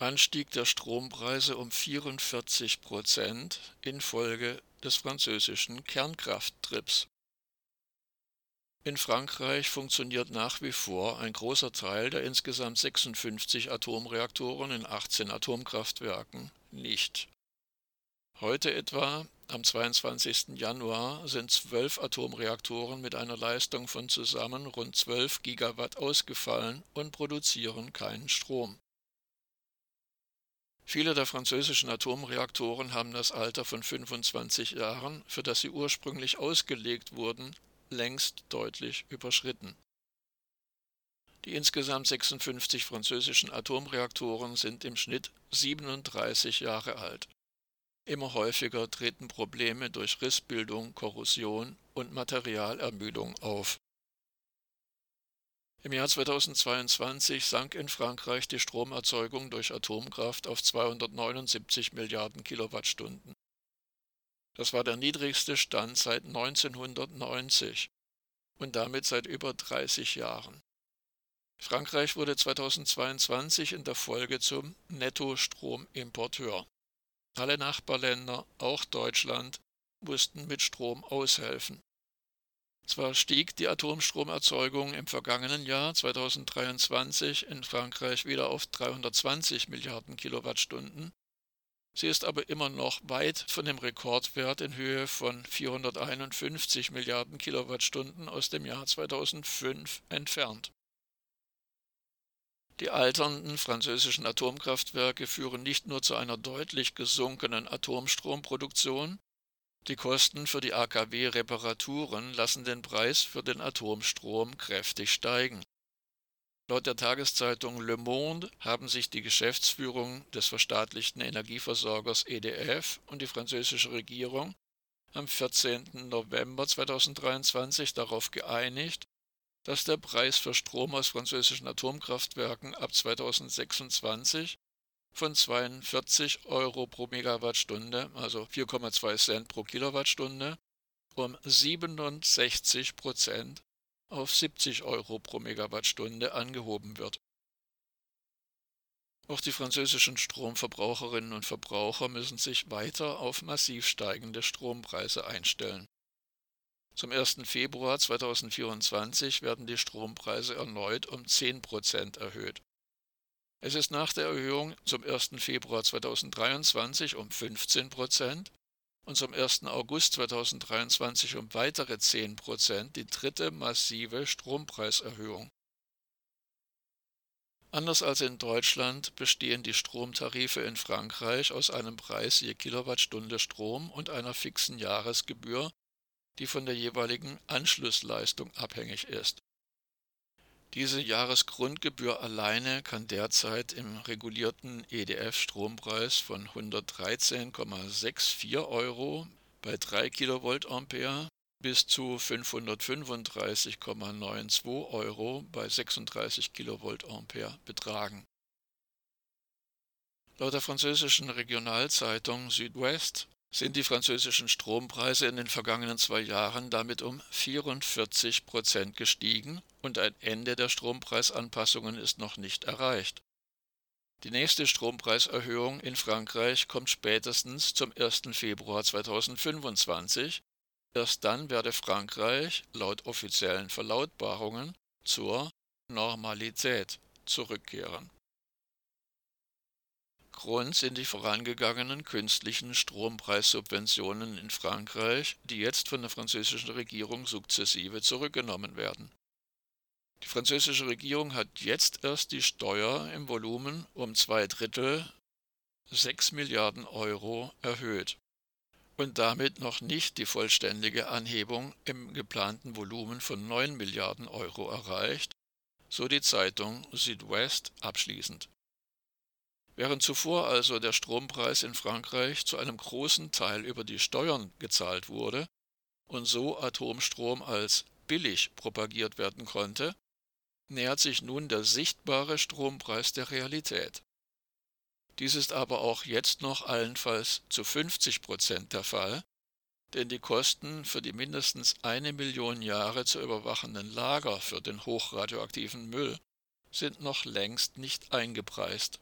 Anstieg der Strompreise um 44 Prozent infolge des französischen Kernkrafttrips. In Frankreich funktioniert nach wie vor ein großer Teil der insgesamt 56 Atomreaktoren in 18 Atomkraftwerken nicht. Heute etwa, am 22. Januar, sind zwölf Atomreaktoren mit einer Leistung von zusammen rund 12 Gigawatt ausgefallen und produzieren keinen Strom. Viele der französischen Atomreaktoren haben das Alter von 25 Jahren, für das sie ursprünglich ausgelegt wurden, längst deutlich überschritten. Die insgesamt 56 französischen Atomreaktoren sind im Schnitt 37 Jahre alt. Immer häufiger treten Probleme durch Rissbildung, Korrosion und Materialermüdung auf. Im Jahr 2022 sank in Frankreich die Stromerzeugung durch Atomkraft auf 279 Milliarden Kilowattstunden. Das war der niedrigste Stand seit 1990 und damit seit über 30 Jahren. Frankreich wurde 2022 in der Folge zum Nettostromimporteur. Alle Nachbarländer, auch Deutschland, mussten mit Strom aushelfen. Zwar stieg die Atomstromerzeugung im vergangenen Jahr 2023 in Frankreich wieder auf 320 Milliarden Kilowattstunden, sie ist aber immer noch weit von dem Rekordwert in Höhe von 451 Milliarden Kilowattstunden aus dem Jahr 2005 entfernt. Die alternden französischen Atomkraftwerke führen nicht nur zu einer deutlich gesunkenen Atomstromproduktion, die Kosten für die AKW-Reparaturen lassen den Preis für den Atomstrom kräftig steigen. Laut der Tageszeitung Le Monde haben sich die Geschäftsführung des verstaatlichten Energieversorgers EDF und die französische Regierung am 14. November 2023 darauf geeinigt, dass der Preis für Strom aus französischen Atomkraftwerken ab 2026 von 42 Euro pro Megawattstunde, also 4,2 Cent pro Kilowattstunde, um 67 Prozent auf 70 Euro pro Megawattstunde angehoben wird. Auch die französischen Stromverbraucherinnen und Verbraucher müssen sich weiter auf massiv steigende Strompreise einstellen. Zum 1. Februar 2024 werden die Strompreise erneut um 10 Prozent erhöht. Es ist nach der Erhöhung zum 1. Februar 2023 um 15 Prozent und zum 1. August 2023 um weitere 10 Prozent die dritte massive Strompreiserhöhung. Anders als in Deutschland bestehen die Stromtarife in Frankreich aus einem Preis je Kilowattstunde Strom und einer fixen Jahresgebühr, die von der jeweiligen Anschlussleistung abhängig ist. Diese Jahresgrundgebühr alleine kann derzeit im regulierten EDF-Strompreis von 113,64 Euro bei 3 kVA bis zu 535,92 Euro bei 36 kVA betragen. Laut der französischen Regionalzeitung Südwest sind die französischen Strompreise in den vergangenen zwei Jahren damit um 44 Prozent gestiegen und ein Ende der Strompreisanpassungen ist noch nicht erreicht. Die nächste Strompreiserhöhung in Frankreich kommt spätestens zum 1. Februar 2025. Erst dann werde Frankreich laut offiziellen Verlautbarungen zur Normalität zurückkehren. Grund sind die vorangegangenen künstlichen Strompreissubventionen in Frankreich, die jetzt von der französischen Regierung sukzessive zurückgenommen werden. Die französische Regierung hat jetzt erst die Steuer im Volumen um zwei Drittel, 6 Milliarden Euro, erhöht und damit noch nicht die vollständige Anhebung im geplanten Volumen von 9 Milliarden Euro erreicht, so die Zeitung Südwest abschließend. Während zuvor also der Strompreis in Frankreich zu einem großen Teil über die Steuern gezahlt wurde und so Atomstrom als billig propagiert werden konnte, nähert sich nun der sichtbare Strompreis der Realität. Dies ist aber auch jetzt noch allenfalls zu 50 Prozent der Fall, denn die Kosten für die mindestens eine Million Jahre zu überwachenden Lager für den hochradioaktiven Müll sind noch längst nicht eingepreist.